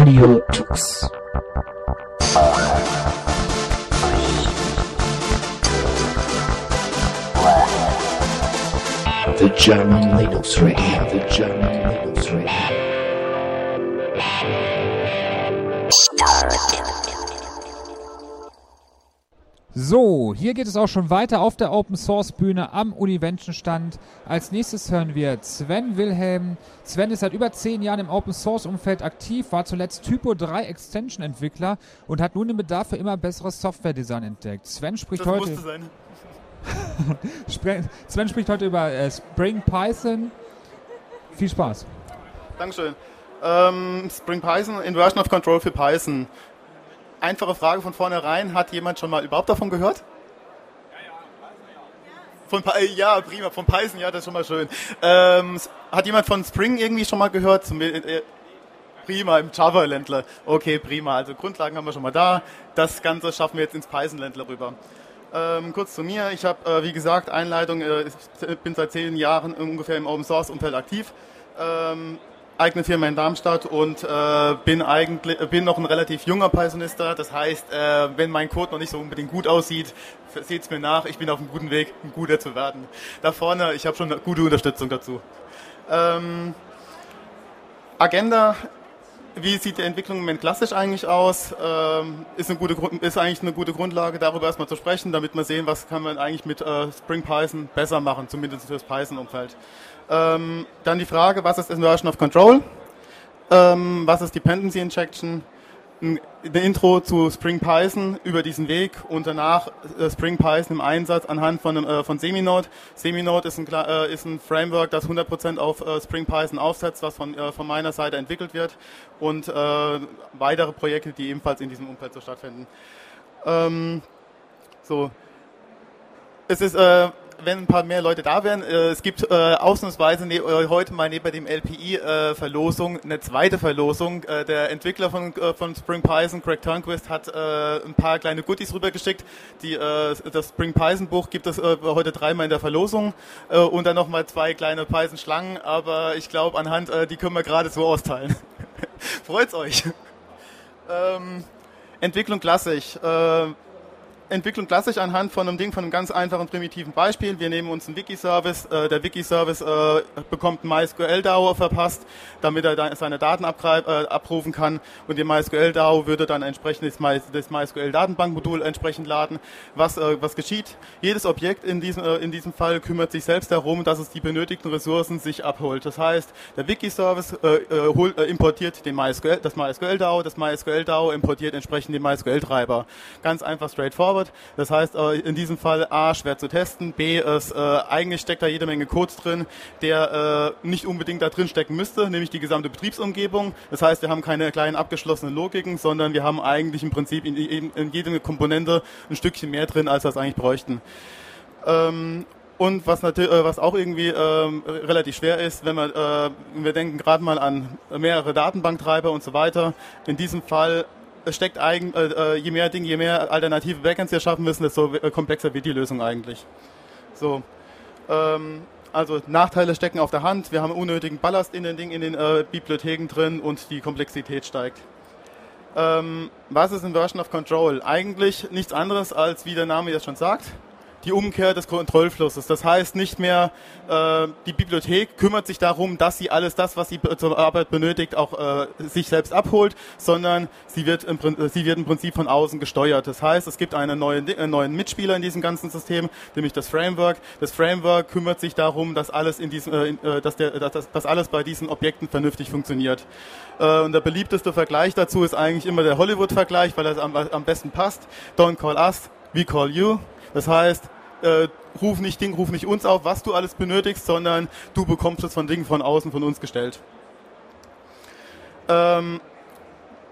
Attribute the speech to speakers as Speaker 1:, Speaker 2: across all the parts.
Speaker 1: The German Linux Radio, the German Linux Radio.
Speaker 2: So, hier geht es auch schon weiter auf der Open Source Bühne am Univention Stand. Als nächstes hören wir Sven Wilhelm. Sven ist seit über zehn Jahren im Open Source Umfeld aktiv, war zuletzt Typo 3 Extension Entwickler und hat nun den Bedarf für immer besseres Software Design entdeckt. Sven spricht
Speaker 3: Das
Speaker 2: heute Sven spricht heute über äh, Spring Python. Viel Spaß.
Speaker 3: Dankeschön. Ähm, Spring Python, Inversion of Control für Python. Einfache Frage von vornherein. Hat jemand schon mal überhaupt davon gehört? Von Py ja, prima. Von Python, ja, das ist schon mal schön. Ähm, hat jemand von Spring irgendwie schon mal gehört? Äh, prima, im Java-Ländler. Okay, prima. Also Grundlagen haben wir schon mal da. Das Ganze schaffen wir jetzt ins Python-Ländler rüber. Ähm, kurz zu mir. Ich habe, äh, wie gesagt, Einleitung, äh, ich bin seit zehn Jahren ungefähr im Open-Source-Umfeld aktiv. Ähm, eigene Firma in Darmstadt und äh, bin eigentlich bin noch ein relativ junger Pythonista. Das heißt, äh, wenn mein Code noch nicht so unbedingt gut aussieht, seht's mir nach. Ich bin auf einem guten Weg, ein guter zu werden. Da vorne, ich habe schon eine gute Unterstützung dazu. Ähm, Agenda. Wie sieht die Entwicklung im Moment klassisch eigentlich aus? Ähm, ist, eine gute, ist eigentlich eine gute Grundlage, darüber erstmal zu sprechen, damit wir sehen, was kann man eigentlich mit äh, Spring Python besser machen, zumindest fürs Python-Umfeld. Ähm, dann die Frage, was ist Inversion of Control? Ähm, was ist Dependency Injection? Ein Intro zu Spring Python über diesen Weg und danach äh, Spring Python im Einsatz anhand von, äh, von Seminode. Seminode ist ein, äh, ist ein Framework, das 100% auf äh, Spring Python aufsetzt, was von, äh, von meiner Seite entwickelt wird und weitere Projekte, die ebenfalls in diesem Umfeld so stattfinden. Ähm, so, es ist, wenn ein paar mehr Leute da wären, äh, es gibt äh, ausnahmsweise ne, äh, heute mal neben dem LPI-Verlosung eine zweite Verlosung. Äh, der Entwickler von, äh, von Spring Python, Greg Turnquist, hat äh, ein paar kleine Goodies rübergeschickt. Die, äh, das Spring Python Buch gibt es äh, heute dreimal in der Verlosung äh, und dann nochmal zwei kleine Python-Schlangen, aber ich glaube anhand, äh, die können wir gerade so austeilen. Freut's euch. ähm, Entwicklung klassisch. Entwicklung klassisch anhand von einem Ding, von einem ganz einfachen primitiven Beispiel. Wir nehmen uns einen Wiki-Service. Äh, der Wiki-Service äh, bekommt MySQL-DAO verpasst, damit er da seine Daten abgreif, äh, abrufen kann. Und die MySQL-DAO würde dann entsprechend das, My, das MySQL-Datenbankmodul entsprechend laden. Was, äh, was geschieht? Jedes Objekt in diesem, äh, in diesem Fall kümmert sich selbst darum, dass es die benötigten Ressourcen sich abholt. Das heißt, der Wiki-Service äh, importiert den MySQL, das MySQL-DAO, das MySQL-DAO importiert entsprechend den MySQL-Treiber. Ganz einfach straightforward. Das heißt, in diesem Fall A, schwer zu testen, B, es, äh, eigentlich steckt da jede Menge Codes drin, der äh, nicht unbedingt da drin stecken müsste, nämlich die gesamte Betriebsumgebung. Das heißt, wir haben keine kleinen abgeschlossenen Logiken, sondern wir haben eigentlich im Prinzip in, in, in jede Komponente ein Stückchen mehr drin, als wir es eigentlich bräuchten. Ähm, und was natürlich, äh, was auch irgendwie ähm, relativ schwer ist, wenn wir, äh, wir denken gerade mal an mehrere Datenbanktreiber und so weiter. In diesem Fall es steckt eigen, äh, äh, je mehr Dinge, je mehr alternative Backends wir schaffen müssen, desto äh, komplexer wird die Lösung eigentlich. So, ähm, also Nachteile stecken auf der Hand. Wir haben unnötigen Ballast in den Dingen, in den äh, Bibliotheken drin und die Komplexität steigt. Ähm, was ist Inversion of Control? Eigentlich nichts anderes als, wie der Name jetzt schon sagt, die Umkehr des Kontrollflusses. Das heißt nicht mehr, äh, die Bibliothek kümmert sich darum, dass sie alles das, was sie zur Arbeit benötigt, auch äh, sich selbst abholt, sondern sie wird, im, äh, sie wird im Prinzip von außen gesteuert. Das heißt, es gibt einen neuen, einen neuen Mitspieler in diesem ganzen System, nämlich das Framework. Das Framework kümmert sich darum, dass alles in diesem, äh, äh, dass, der, dass, das- dass alles bei diesen Objekten vernünftig funktioniert. Äh, und der beliebteste Vergleich dazu ist eigentlich immer der Hollywood-Vergleich, weil er am, am besten passt. Don't call us, we call you. Das heißt, äh, ruf nicht Ding, ruf nicht uns auf, was du alles benötigst, sondern du bekommst es von Dingen von außen von uns gestellt. Ähm,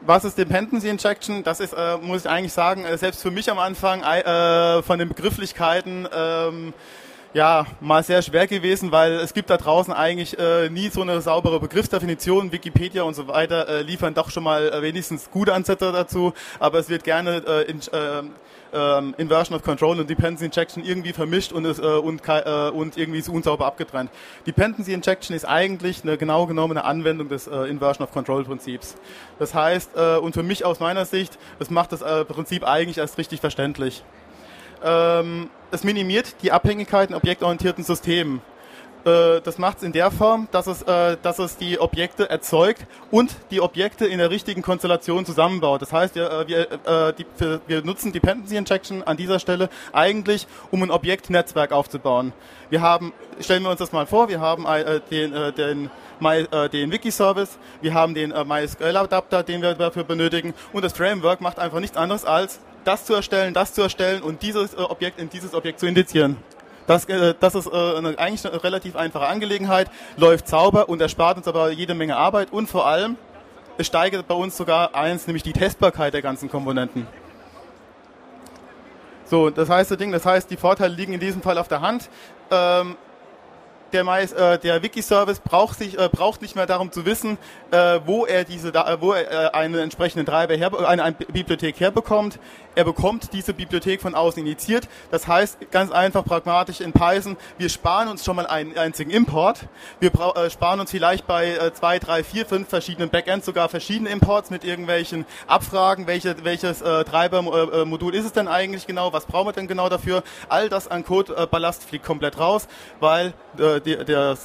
Speaker 3: was ist Dependency Injection? Das ist, äh, muss ich eigentlich sagen, äh, selbst für mich am Anfang äh, von den Begrifflichkeiten ähm, ja mal sehr schwer gewesen, weil es gibt da draußen eigentlich äh, nie so eine saubere Begriffsdefinition. Wikipedia und so weiter äh, liefern doch schon mal äh, wenigstens gute Ansätze dazu, aber es wird gerne äh, in, äh, ähm, Inversion of Control und Dependency Injection irgendwie vermischt und, ist, äh, und, äh, und irgendwie ist unsauber abgetrennt. Dependency Injection ist eigentlich eine genau genommene Anwendung des äh, Inversion of Control Prinzips. Das heißt, äh, und für mich aus meiner Sicht, das macht das äh, Prinzip eigentlich erst richtig verständlich. Ähm, es minimiert die Abhängigkeit in objektorientierten Systemen. Äh, das macht es in der Form, dass es, äh, dass es die Objekte erzeugt und die Objekte in der richtigen Konstellation zusammenbaut. Das heißt, wir, äh, wir, die, wir nutzen Dependency Injection an dieser Stelle eigentlich, um ein Objektnetzwerk aufzubauen. Wir haben, stellen wir uns das mal vor, wir haben den, den den Wiki-Service, wir haben den MySQL-Adapter, den wir dafür benötigen und das Framework macht einfach nichts anderes als das zu erstellen, das zu erstellen und dieses Objekt in dieses Objekt zu indizieren. Das, äh, das ist äh, eine, eigentlich eine relativ einfache Angelegenheit, läuft sauber und erspart uns aber jede Menge Arbeit und vor allem, es steigert bei uns sogar eins, nämlich die Testbarkeit der ganzen Komponenten. So, das heißt, das heißt, die Vorteile liegen in diesem Fall auf der Hand. Ähm, der, äh, der Wiki-Service braucht, äh, braucht nicht mehr darum zu wissen, äh, wo er diese, äh, wo er äh, einen entsprechenden Treiber her, eine, eine Bibliothek herbekommt. Er bekommt diese Bibliothek von außen initiiert. Das heißt, ganz einfach pragmatisch in Python, wir sparen uns schon mal einen einzigen Import. Wir äh, sparen uns vielleicht bei äh, zwei, drei, vier, fünf verschiedenen Backends sogar verschiedene Imports mit irgendwelchen Abfragen, welche, welches äh, Treibermodul äh, ist es denn eigentlich genau, was brauchen wir denn genau dafür. All das an Code-Ballast fliegt komplett raus, weil äh, der, der,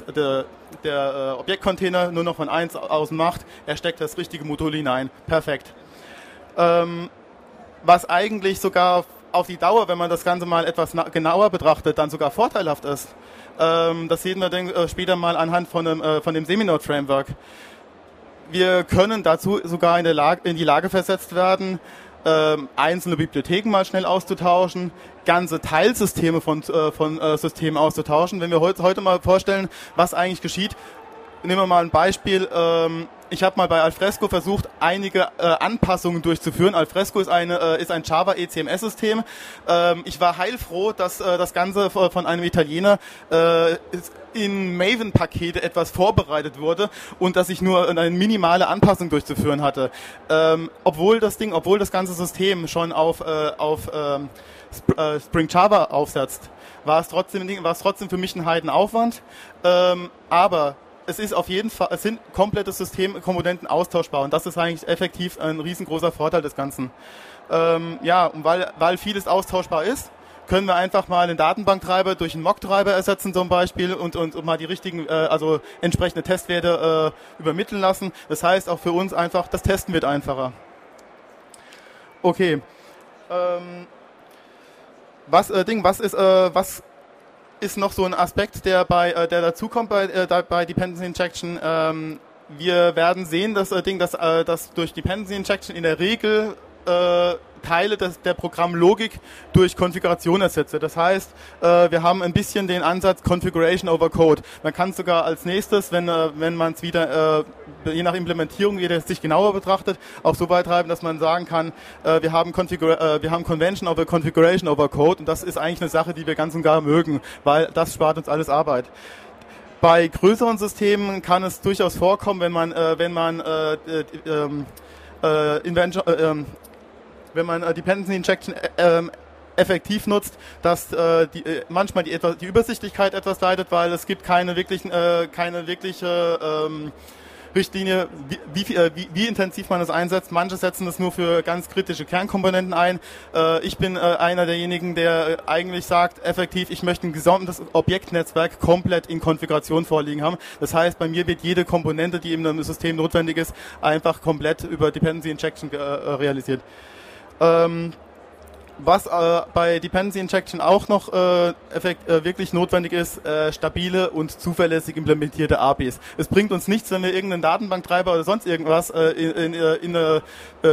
Speaker 3: der, äh, Objektcontainer nur noch von eins aus macht, er steckt das richtige Modul hinein. Perfekt. Ähm, was eigentlich sogar auf die Dauer, wenn man das Ganze mal etwas genauer betrachtet, dann sogar vorteilhaft ist. Ähm, das sehen wir dann später mal anhand von dem, äh, dem Seminode-Framework. Wir können dazu sogar in, in die Lage versetzt werden, ähm, einzelne Bibliotheken mal schnell auszutauschen, ganze Teilsysteme von, äh, von äh, Systemen auszutauschen. Wenn wir heute, heute mal vorstellen, was eigentlich geschieht, nehmen wir mal ein Beispiel. Ähm, ich habe mal bei Alfresco versucht, einige äh, Anpassungen durchzuführen. Alfresco ist, eine, äh, ist ein Java ECMS-System. Ähm, ich war heilfroh, dass äh, das Ganze von einem Italiener äh, in Maven-Pakete etwas vorbereitet wurde und dass ich nur eine minimale Anpassung durchzuführen hatte. Ähm, obwohl das Ding, obwohl das ganze System schon auf, äh, auf ähm, Sp äh, Spring Java aufsetzt, war es trotzdem, war es trotzdem für mich ein Heidenaufwand. Ähm, aber es ist auf jeden Fall, es sind komplette Systemkomponenten austauschbar und das ist eigentlich effektiv ein riesengroßer Vorteil des Ganzen. Ähm, ja, und weil, weil vieles austauschbar ist, können wir einfach mal einen Datenbanktreiber durch einen Mock-Treiber ersetzen zum Beispiel und, und, und mal die richtigen, äh, also entsprechende Testwerte äh, übermitteln lassen. Das heißt auch für uns einfach, das Testen wird einfacher. Okay. Ähm, was äh, Ding, was ist, äh, was ist noch so ein Aspekt, der bei, äh, der dazukommt bei, äh, bei Dependency Injection? Ähm, wir werden sehen, dass äh, Ding, dass, äh, dass durch Dependency Injection in der Regel äh, Teile des, der Programmlogik durch Konfiguration ersetze. Das heißt, äh, wir haben ein bisschen den Ansatz Configuration over Code. Man kann sogar als nächstes, wenn, äh, wenn man es wieder, äh, je nach Implementierung, jeder sich genauer betrachtet, auch so weit treiben, dass man sagen kann, äh, wir, haben Configura äh, wir haben Convention over Configuration over Code und das ist eigentlich eine Sache, die wir ganz und gar mögen, weil das spart uns alles Arbeit. Bei größeren Systemen kann es durchaus vorkommen, wenn man, äh, wenn man äh, äh, ähm, äh, Invention, äh, ähm, wenn man äh, Dependency Injection äh, ähm, effektiv nutzt, dass äh, die, äh, manchmal die, etwas, die Übersichtlichkeit etwas leidet, weil es gibt keine wirklichen, äh, keine wirkliche ähm, Richtlinie, wie, wie, äh, wie, wie intensiv man das einsetzt. Manche setzen das nur für ganz kritische Kernkomponenten ein. Äh, ich bin äh, einer derjenigen, der äh, eigentlich sagt, effektiv, ich möchte ein gesamtes Objektnetzwerk komplett in Konfiguration vorliegen haben. Das heißt, bei mir wird jede Komponente, die in einem System notwendig ist, einfach komplett über Dependency Injection äh, realisiert. Ähm, was äh, bei Dependency Injection auch noch äh, effekt, äh, wirklich notwendig ist, äh, stabile und zuverlässig implementierte APIs. Es bringt uns nichts, wenn wir irgendeinen Datenbanktreiber oder sonst irgendwas äh, in, in, äh, in eine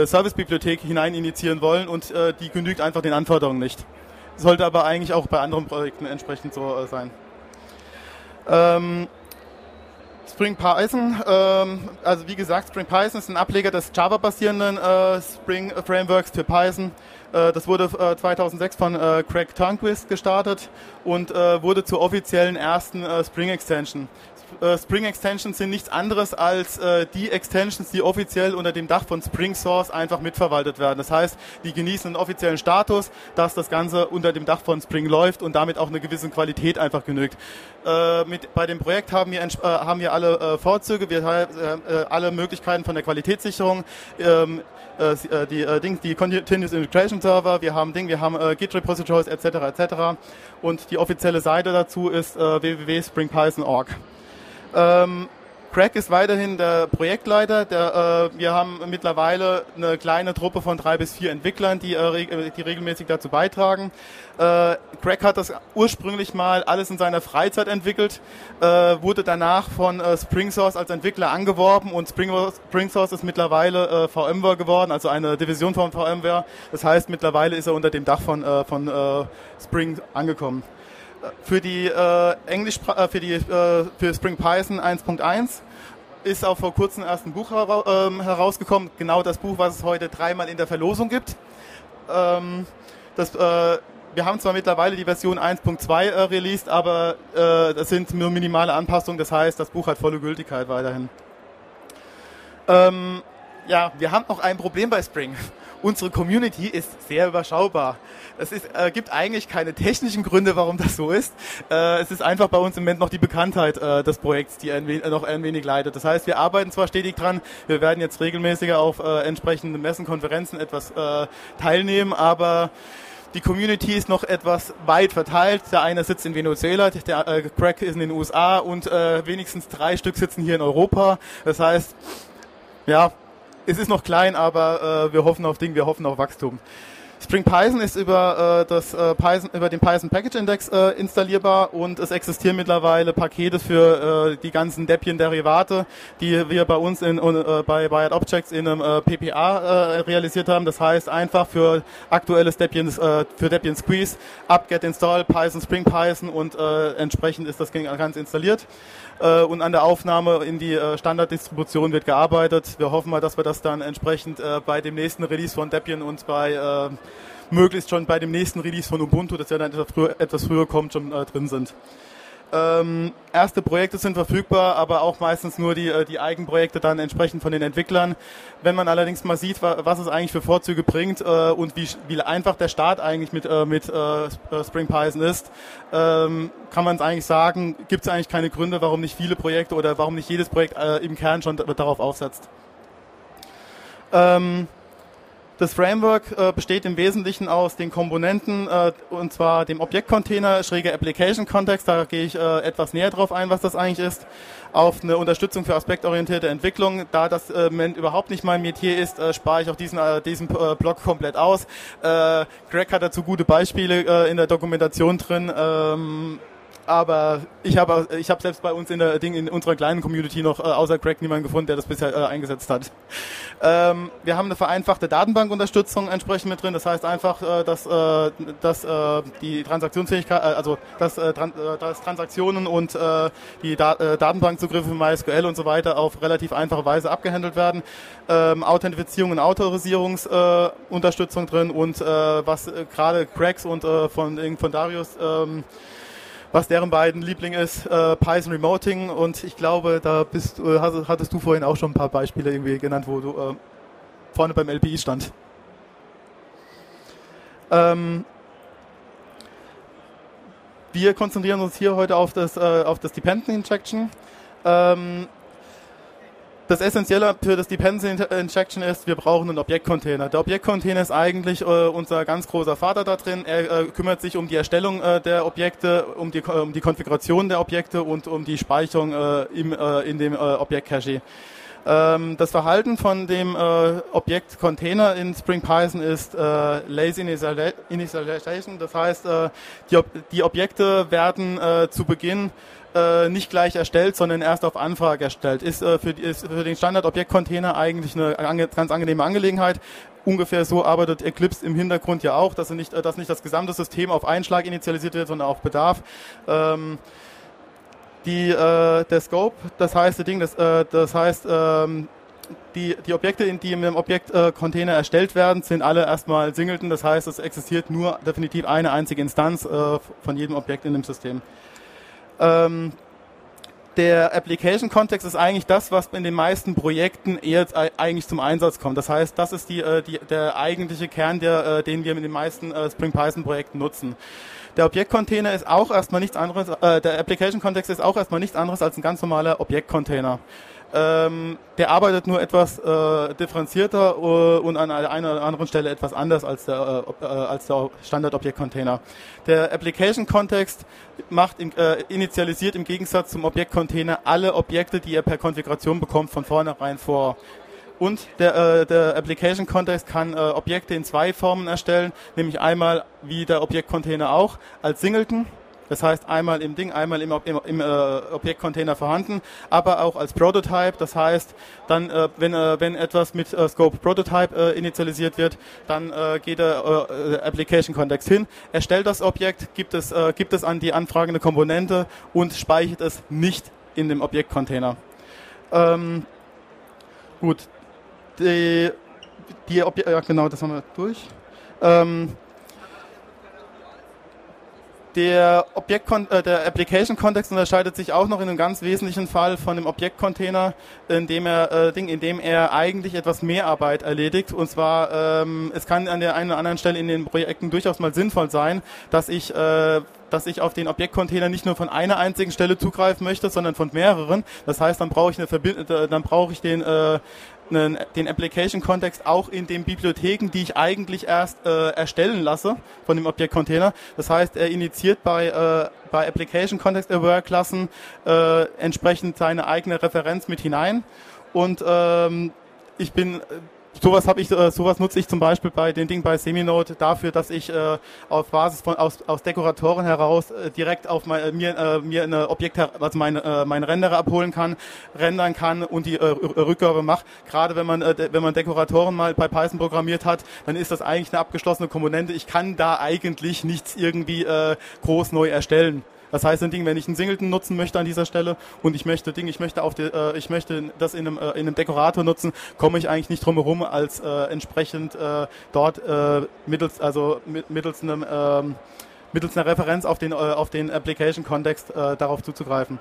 Speaker 3: Servicebibliothek hinein initiieren wollen und die genügt einfach den Anforderungen nicht. Sollte aber eigentlich auch bei anderen Projekten entsprechend so sein. Ähm, Spring Python, ähm, also wie gesagt, Spring Python ist ein Ableger des Java-basierenden äh, Spring Frameworks für Python. Äh, das wurde äh, 2006 von äh, Craig Turnquist gestartet und äh, wurde zur offiziellen ersten äh, Spring Extension. Äh, Spring Extensions sind nichts anderes als äh, die Extensions, die offiziell unter dem Dach von Spring Source einfach mitverwaltet werden. Das heißt, die genießen einen offiziellen Status, dass das Ganze unter dem Dach von Spring läuft und damit auch eine gewisse Qualität einfach genügt. Äh, mit, bei dem Projekt haben wir, äh, haben wir alle äh, Vorzüge, wir haben alle Möglichkeiten von der Qualitätssicherung. Ähm, die Ding, die Continuous Integration Server, wir haben Ding, wir haben Git Repositories etc. etc. Und die offizielle Seite dazu ist www.springpython.org. Ähm, Craig ist weiterhin der Projektleiter. Der, äh, wir haben mittlerweile eine kleine Truppe von drei bis vier Entwicklern, die, äh, die regelmäßig dazu beitragen. Äh, Craig hat das ursprünglich mal alles in seiner Freizeit entwickelt, äh, wurde danach von äh, SpringSource als Entwickler angeworben und Spring, SpringSource ist mittlerweile äh, VMware geworden, also eine Division von VMware. Das heißt, mittlerweile ist er unter dem Dach von, äh, von äh, Spring angekommen für die äh, Englisch äh, für die äh, für Spring Python 1.1 ist auch vor kurzem erst ein Buch ähm, herausgekommen, genau das Buch, was es heute dreimal in der Verlosung gibt. Ähm, das, äh, wir haben zwar mittlerweile die Version 1.2 äh, released, aber äh, das sind nur minimale Anpassungen, das heißt, das Buch hat volle Gültigkeit weiterhin. Ähm, ja, wir haben noch ein Problem bei Spring unsere Community ist sehr überschaubar. Es ist, äh, gibt eigentlich keine technischen Gründe, warum das so ist. Äh, es ist einfach bei uns im Moment noch die Bekanntheit äh, des Projekts, die ein wenig, noch ein wenig leidet. Das heißt, wir arbeiten zwar stetig dran, wir werden jetzt regelmäßiger auf äh, entsprechenden Messen, Konferenzen etwas äh, teilnehmen, aber die Community ist noch etwas weit verteilt. Der eine sitzt in Venezuela, der äh, Crack ist in den USA und äh, wenigstens drei Stück sitzen hier in Europa. Das heißt, ja, es ist noch klein, aber äh, wir hoffen auf Ding, wir hoffen auf Wachstum. Spring Python ist über, äh, das, äh, Python, über den Python Package Index äh, installierbar und es existieren mittlerweile Pakete für äh, die ganzen Debian-Derivate, die wir bei uns in, äh, bei Biot Objects in einem äh, PPA äh, realisiert haben. Das heißt einfach für aktuelles Debian, äh, für Debian Squeeze, apt-get install Python Spring Python und äh, entsprechend ist das Ganze installiert äh, und an der Aufnahme in die äh, Standarddistribution wird gearbeitet. Wir hoffen mal, dass wir das dann entsprechend äh, bei dem nächsten Release von Debian und bei äh, möglichst schon bei dem nächsten Release von Ubuntu, das ja dann etwas früher, etwas früher kommt, schon äh, drin sind. Ähm, erste Projekte sind verfügbar, aber auch meistens nur die, äh, die Eigenprojekte dann entsprechend von den Entwicklern. Wenn man allerdings mal sieht, was es eigentlich für Vorzüge bringt äh, und wie, wie einfach der Start eigentlich mit, äh, mit äh, äh Spring Python ist, ähm, kann man es eigentlich sagen, gibt es eigentlich keine Gründe, warum nicht viele Projekte oder warum nicht jedes Projekt äh, im Kern schon darauf aufsetzt. Ähm, das Framework äh, besteht im Wesentlichen aus den Komponenten, äh, und zwar dem Objektcontainer, schräger Application Context, da gehe ich äh, etwas näher drauf ein, was das eigentlich ist, auf eine Unterstützung für aspektorientierte Entwicklung. Da das äh, überhaupt nicht mein Metier ist, äh, spare ich auch diesen, äh, diesen äh, Block komplett aus. Äh, Greg hat dazu gute Beispiele äh, in der Dokumentation drin. Ähm, aber ich habe ich hab selbst bei uns in der Ding in unserer kleinen Community noch äh, außer Craig niemanden gefunden, der das bisher äh, eingesetzt hat. Ähm, wir haben eine vereinfachte Datenbankunterstützung entsprechend mit drin. Das heißt einfach, äh, dass, äh, dass äh, die Transaktionsfähigkeit, äh, also dass, Tran äh, dass Transaktionen und die da Datenbankzugriffe MySQL und so weiter auf relativ einfache Weise abgehandelt werden. Ähm, Authentifizierung und Autorisierungsunterstützung drin und was gerade Cracks und von, von Darius ähm, was deren beiden Liebling ist, äh, Python Remoting und ich glaube, da bist, äh, hattest du vorhin auch schon ein paar Beispiele irgendwie genannt, wo du äh, vorne beim LPI stand. Ähm, wir konzentrieren uns hier heute auf das, äh, auf das Dependent Injection. Ähm, das Essentielle für das Dependency Injection ist, wir brauchen einen Objektcontainer. Der Objektcontainer ist eigentlich äh, unser ganz großer Vater da drin. Er äh, kümmert sich um die Erstellung äh, der Objekte, um die, um die Konfiguration der Objekte und um die Speicherung äh, im, äh, in dem äh, Objektcache. Ähm, das Verhalten von dem Objektcontainer in Spring Python ist Lazy Initialization. Das heißt, die, Ob die Objekte werden zu Beginn äh, nicht gleich erstellt, sondern erst auf Anfrage erstellt. Ist, äh, für, ist für den Standard-Objektcontainer eigentlich eine ange ganz angenehme Angelegenheit. Ungefähr so arbeitet Eclipse im Hintergrund ja auch, dass, nicht, äh, dass nicht das gesamte System auf einen Schlag initialisiert wird, sondern auf Bedarf. Ähm, die, äh, der Scope, das heißt, das Ding, das, äh, das heißt, ähm, die, die Objekte, die in dem Objektcontainer erstellt werden, sind alle erstmal Singleton. Das heißt, es existiert nur definitiv eine einzige Instanz von jedem Objekt in dem System. Ähm, der Application-Kontext ist eigentlich das, was in den meisten Projekten eher eigentlich zum Einsatz kommt. Das heißt, das ist die, die, der eigentliche Kern, der, den wir mit den meisten Spring Python-Projekten nutzen. Der Objektcontainer ist auch erstmal nichts anderes, äh, der Application-Kontext ist auch erstmal nichts anderes als ein ganz normaler Objektcontainer. Ähm, der arbeitet nur etwas äh, differenzierter uh, und an einer oder anderen Stelle etwas anders als der, äh, als der Standard-Objekt-Container. Der Application-Kontext macht im, äh, initialisiert im Gegensatz zum Objekt-Container alle Objekte, die er per Konfiguration bekommt, von vornherein vor. Und der, äh, der Application Context kann äh, Objekte in zwei Formen erstellen, nämlich einmal wie der Objektcontainer auch als Singleton, das heißt einmal im Ding, einmal im, im, im äh, Objektcontainer vorhanden, aber auch als Prototype. Das heißt, dann, äh, wenn, äh, wenn etwas mit äh, Scope Prototype äh, initialisiert wird, dann äh, geht der Application Context hin, erstellt das Objekt, gibt es, gibt es an die anfragende Komponente und speichert es nicht in dem Objektcontainer. Ähm, gut, die, die Obje ja genau, das haben wir durch. Ähm, der, Objekt äh, der Application Kontext unterscheidet sich auch noch in einem ganz wesentlichen Fall von dem Objektcontainer, in dem er, äh, Ding, in dem er eigentlich etwas mehr Arbeit erledigt. Und zwar, ähm, es kann an der einen oder anderen Stelle in den Projekten durchaus mal sinnvoll sein, dass ich äh, dass ich auf den Objektcontainer nicht nur von einer einzigen Stelle zugreifen möchte, sondern von mehreren. Das heißt, dann brauche ich eine Verbind äh, dann brauche ich den äh, einen, den Application-Kontext auch in den Bibliotheken, die ich eigentlich erst äh, erstellen lasse von dem Objekt-Container. Das heißt, er initiiert bei, äh, bei Application Context Aware Klassen äh, entsprechend seine eigene Referenz mit hinein. Und ähm, ich bin äh, sowas habe ich, äh, sowas nutze ich zum Beispiel bei den Dingen bei Seminode dafür, dass ich äh, auf Basis von aus, aus Dekoratoren heraus äh, direkt auf mein, äh, mir äh, mir eine Objekt, also meine äh, meine Renderer abholen kann, rendern kann und die äh, Rückgabe mache. Gerade wenn man äh, wenn man Dekoratoren mal bei Python programmiert hat, dann ist das eigentlich eine abgeschlossene Komponente. Ich kann da eigentlich nichts irgendwie äh, groß neu erstellen. Das heißt, ein Ding, wenn ich einen Singleton nutzen möchte an dieser Stelle und ich möchte Ding, ich möchte auf die, äh, ich möchte das in einem, äh, in einem Dekorator nutzen, komme ich eigentlich nicht drum herum, als äh, entsprechend äh, dort äh, mittels, also mittels einem äh, mittels einer Referenz auf den, äh, auf den Application-Kontext äh, darauf zuzugreifen.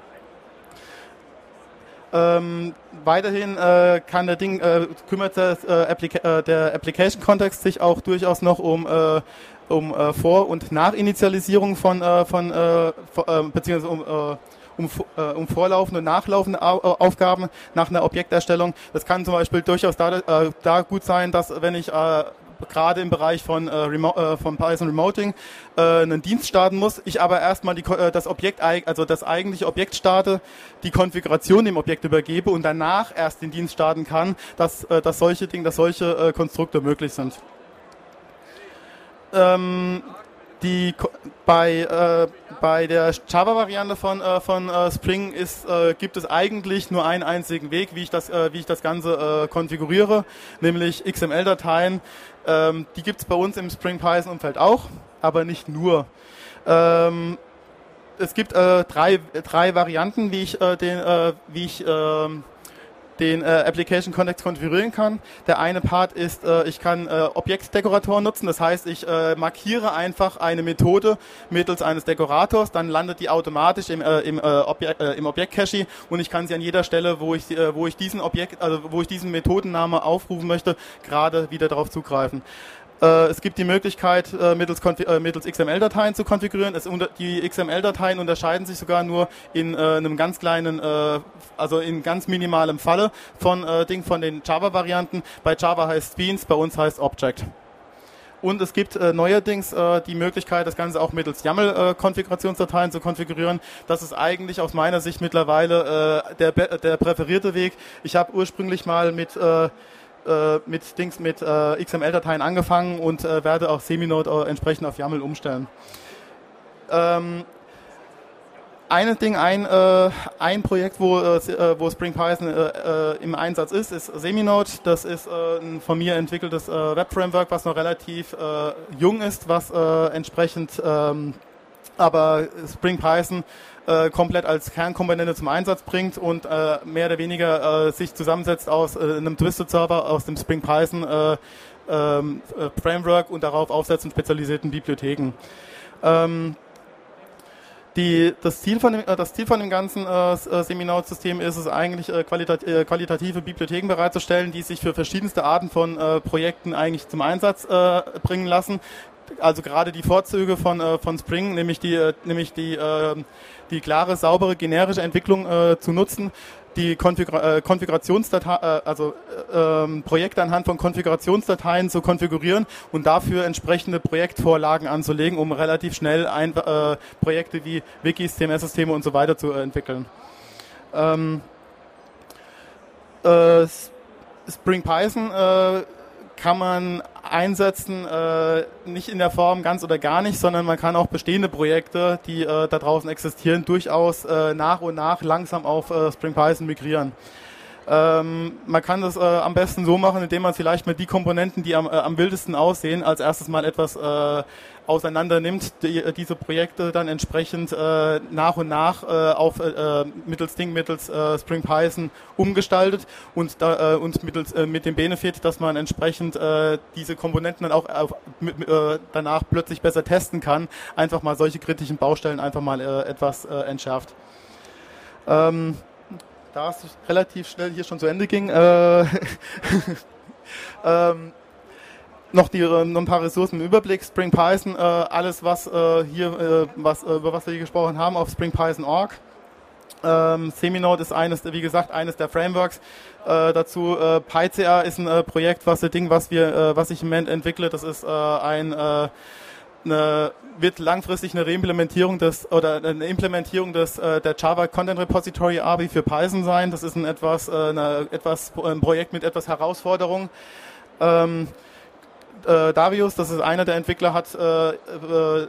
Speaker 3: Ähm, weiterhin äh, kann der Ding äh, kümmert das, äh, Applica äh, der Application Kontext sich auch durchaus noch um äh, um äh, Vor- und Nachinitialisierung von, äh, von äh, äh beziehungsweise um äh, um, äh, um vorlaufende und nachlaufende Aufgaben nach einer Objekterstellung. Das kann zum Beispiel durchaus da, da gut sein, dass wenn ich gerade im Bereich von, äh, Remo äh, von Python Remoting äh, einen Dienst starten muss, ich aber erstmal die, äh, das Objekt, also das eigentliche Objekt starte, die Konfiguration dem Objekt übergebe und danach erst den Dienst starten kann, dass, äh, dass solche Dinge, dass solche äh, Konstrukte möglich sind. Ähm, die bei äh, bei der Java-Variante von von, von äh, Spring ist äh, gibt es eigentlich nur einen einzigen Weg, wie ich das äh, wie ich das Ganze äh, konfiguriere, nämlich XML-Dateien. Ähm, die gibt es bei uns im Spring Python-Umfeld auch, aber nicht nur. Ähm, es gibt äh, drei drei Varianten, wie ich äh, den äh, wie ich äh, den äh, Application Context konfigurieren kann. Der eine Part ist, äh, ich kann äh, Objektdekoratoren nutzen, das heißt, ich äh, markiere einfach eine Methode mittels eines Dekorators, dann landet die automatisch im, äh, im, äh, Objek äh, im Objekt-Cache und ich kann sie an jeder Stelle, wo ich, äh, wo ich diesen Objekt, also wo ich diesen Methodenname aufrufen möchte, gerade wieder darauf zugreifen. Äh, es gibt die Möglichkeit, äh, mittels, äh, mittels XML-Dateien zu konfigurieren. Es, die XML-Dateien unterscheiden sich sogar nur in einem ganz kleinen, also in ganz minimalem Falle von, Ding, von den Java-Varianten. Bei Java heißt Beans, bei uns heißt Object. Und es gibt äh, neuerdings äh, die Möglichkeit, das Ganze auch mittels YAML-Konfigurationsdateien äh, zu konfigurieren. Das ist eigentlich aus meiner Sicht mittlerweile äh, der, der präferierte Weg. Ich habe ursprünglich mal mit äh, äh, mit Dings mit äh, XML-Dateien angefangen und äh, werde auch Seminode äh, entsprechend auf YAML umstellen. Ähm, ein Ding, ein, äh, ein Projekt, wo, äh, wo Spring Python im Einsatz ist, ist Seminode. Das ist ein von mir entwickeltes Web-Framework, was noch relativ jung ist, was entsprechend ähm, aber Spring Python äh, komplett als Kernkomponente zum Einsatz bringt und äh, mehr oder weniger äh, sich zusammensetzt aus äh, einem Twisted Server, aus dem Spring Python äh, ähm, äh, Framework und darauf aufsetzend spezialisierten Bibliotheken. Ähm, die, das, Ziel von dem, das Ziel von dem ganzen äh, Seminode-System ist es eigentlich, äh, qualitat, äh, qualitative Bibliotheken bereitzustellen, die sich für verschiedenste Arten von äh, Projekten eigentlich zum Einsatz bringen lassen. Also gerade die Vorzüge von, äh, von Spring, nämlich die, äh, nämlich die, äh, die klare, saubere, generische Entwicklung äh, zu nutzen, die Konfigur äh, Konfigurationsdateien, äh, also äh, ähm, Projekte anhand von Konfigurationsdateien zu konfigurieren und dafür entsprechende Projektvorlagen anzulegen, um relativ schnell ein, äh, Projekte wie Wikis, CMS-Systeme und so weiter zu äh, entwickeln. Ähm, äh, Spring Python kann man einsetzen, äh, nicht in der Form ganz oder gar nicht, sondern man kann auch bestehende Projekte, die äh, da draußen existieren, durchaus äh, nach und nach langsam auf äh, Spring Python migrieren. Ähm, man kann das äh, am besten so machen, indem man vielleicht mit die Komponenten, die am, äh, am wildesten aussehen, als erstes mal etwas äh, auseinander nimmt, die, äh, diese Projekte dann entsprechend äh, nach und nach äh, auf äh, mittels Ding, mittels äh, Spring Python umgestaltet und, da, äh, und mittels, äh, mit dem Benefit, dass man entsprechend äh, diese Komponenten dann auch auf, mit, äh, danach plötzlich besser testen kann, einfach mal solche kritischen Baustellen einfach mal äh, etwas äh, entschärft. Ähm, da es relativ schnell hier schon zu Ende ging, äh, ähm, noch, die, noch ein paar Ressourcen im Überblick. Spring Python, äh, alles was äh, hier, äh, was, äh, über was wir hier gesprochen haben, auf Spring Python.org. Ähm, Seminode ist eines, wie gesagt, eines der Frameworks. Äh, dazu äh, PyCA ist ein äh, Projekt, was das Ding, was wir, äh, was ich im Moment entwickle, das ist äh, ein äh, eine, wird langfristig eine Reimplementierung des oder eine Implementierung des äh, der Java Content Repository API für Python sein. Das ist ein etwas äh, eine, etwas ein Projekt mit etwas Herausforderungen. Ähm, äh, Darius, das ist einer der Entwickler, hat äh, äh,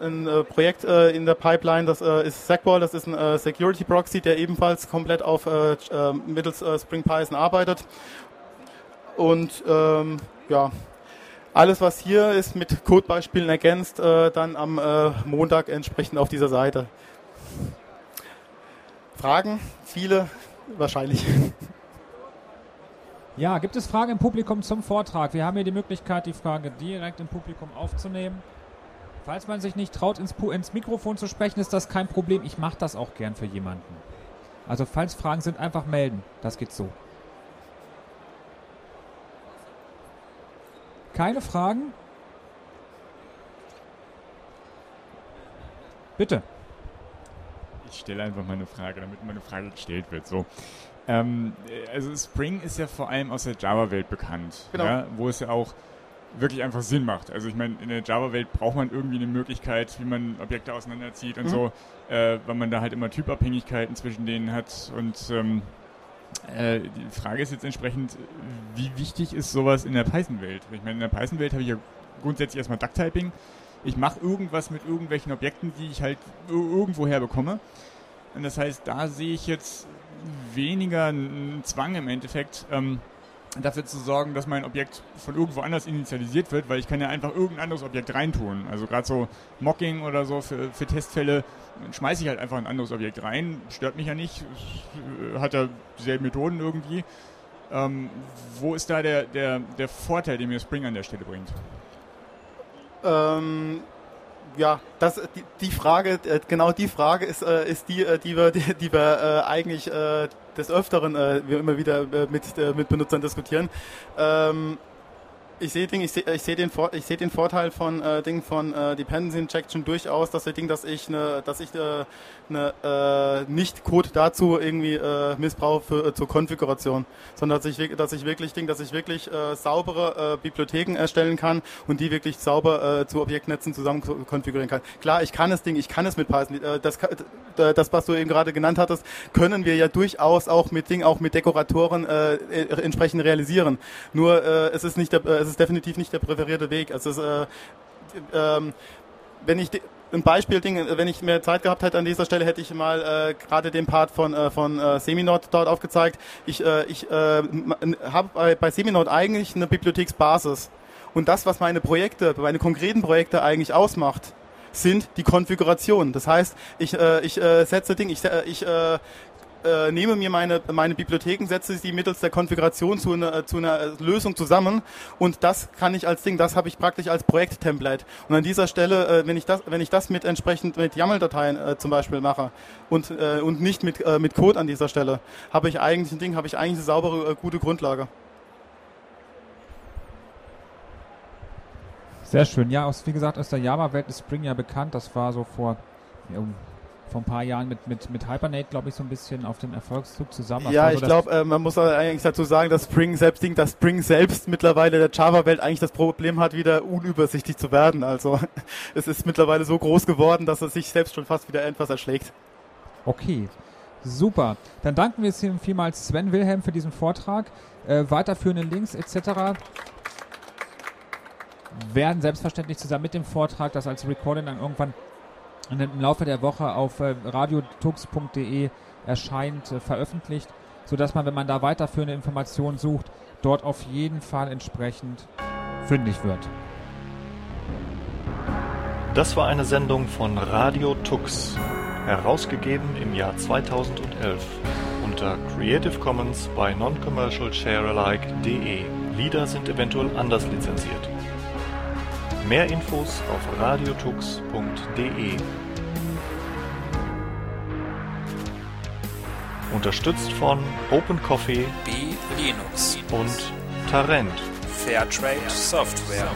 Speaker 3: ein Projekt in der Pipeline, das ist Segwall, das ist ein Security Proxy, der ebenfalls komplett auf mittels Spring Python arbeitet. Und ähm, ja, alles, was hier ist, mit Codebeispielen ergänzt, äh, dann am äh, Montag entsprechend auf dieser Seite. Fragen? Viele? Wahrscheinlich.
Speaker 2: Ja, gibt es Fragen im Publikum zum Vortrag? Wir haben hier die Möglichkeit, die Frage direkt im Publikum aufzunehmen. Falls man sich nicht traut, ins, ins Mikrofon zu sprechen, ist das kein Problem. Ich mache das auch gern für jemanden. Also falls Fragen sind, einfach melden. Das geht so. Keine Fragen? Bitte.
Speaker 4: Ich stelle einfach mal eine Frage, damit meine Frage gestellt wird. So. Ähm, also Spring ist ja vor allem aus der Java-Welt bekannt, genau. ja, wo es ja auch wirklich einfach Sinn macht. Also ich meine, in der Java-Welt braucht man irgendwie eine Möglichkeit, wie man Objekte auseinanderzieht und mhm. so, äh, weil man da halt immer Typabhängigkeiten zwischen denen hat und ähm, äh, die Frage ist jetzt entsprechend, wie wichtig ist sowas in der Python-Welt? Ich meine, in der Python-Welt habe ich ja grundsätzlich erstmal Duck-Typing. Ich mache irgendwas mit irgendwelchen Objekten, die ich halt irgendwoher bekomme. Und das heißt, da sehe ich jetzt weniger einen Zwang im Endeffekt, ähm, dafür zu sorgen, dass mein Objekt von irgendwo anders initialisiert wird, weil ich kann ja einfach irgendein anderes Objekt reintun. Also gerade so Mocking oder so für, für Testfälle schmeiße ich halt einfach ein anderes Objekt rein, stört mich ja nicht, hat ja dieselben Methoden irgendwie. Ähm, wo ist da der, der, der Vorteil, den mir Spring an der Stelle bringt?
Speaker 3: Ähm, ja, das, die, die Frage, äh, genau die Frage ist, äh, ist die, äh, die wir, die, die wir eigentlich des Öfteren immer wieder mit, mit Benutzern diskutieren. Ähm, ich sehe ich sehe ich sehe den ich sehe den Vorteil von äh, Ding von äh, Dependency Injection durchaus, dass ich Ding, dass ich eine dass ich äh, eine äh, nicht Code dazu irgendwie äh, missbrauche für, äh, zur Konfiguration, sondern dass ich dass ich wirklich Ding, dass ich wirklich äh, saubere äh, Bibliotheken erstellen kann und die wirklich sauber äh, zu Objektnetzen zusammen konfigurieren kann. Klar, ich kann es Ding, ich kann es mit Python. Äh, das äh, das was du eben gerade genannt hattest, können wir ja durchaus auch mit Ding auch mit Dekoratoren äh, entsprechend realisieren. Nur äh, es ist nicht der, äh, es ist definitiv nicht der präferierte Weg. Also es, äh, ähm, wenn ich ein Beispiel, wenn ich mehr Zeit gehabt hätte an dieser Stelle, hätte ich mal äh, gerade den Part von, äh, von äh, Seminode dort aufgezeigt. Ich, äh, ich äh, habe bei, bei Seminode eigentlich eine Bibliotheksbasis. Und das, was meine Projekte, meine konkreten Projekte eigentlich ausmacht, sind die Konfigurationen. Das heißt, ich, äh, ich äh, setze Dinge, ich, äh, ich äh, äh, nehme mir meine, meine Bibliotheken, setze sie mittels der Konfiguration zu einer, zu einer Lösung zusammen und das kann ich als Ding, das habe ich praktisch als Projekt-Template. Und an dieser Stelle, äh, wenn ich das, wenn ich das mit entsprechend mit YAML-Dateien äh, zum Beispiel mache und, äh, und nicht mit, äh, mit Code an dieser Stelle, habe ich eigentlich ein Ding, habe ich eigentlich eine saubere, äh, gute Grundlage.
Speaker 2: Sehr schön. Ja, aus, wie gesagt, aus der Java-Welt ist Spring ja bekannt. Das war so vor vor ein paar Jahren mit, mit, mit Hibernate, glaube ich, so ein bisschen auf dem Erfolgszug zusammen.
Speaker 3: Ja, ich glaube, äh, man muss eigentlich dazu sagen, dass Spring selbst, dass Spring selbst mittlerweile der Java-Welt eigentlich das Problem hat, wieder unübersichtlich zu werden. Also es ist mittlerweile so groß geworden, dass es sich selbst schon fast wieder etwas erschlägt.
Speaker 2: Okay, super. Dann danken wir vielmals Sven Wilhelm für diesen Vortrag. Äh, weiterführende Links etc werden selbstverständlich zusammen mit dem Vortrag, das als Recording dann irgendwann im Laufe der Woche auf äh, radiotux.de erscheint, äh, veröffentlicht, sodass man, wenn man da weiterführende Informationen sucht, dort auf jeden Fall entsprechend fündig wird.
Speaker 5: Das war eine Sendung von Radio Tux, herausgegeben im Jahr 2011 unter Creative Commons bei noncommercialsharealike.de. Lieder sind eventuell anders lizenziert. Mehr Infos auf radiotux.de. Unterstützt von Open Coffee,
Speaker 6: B Linux
Speaker 5: und Tarent.
Speaker 6: Fairtrade Software.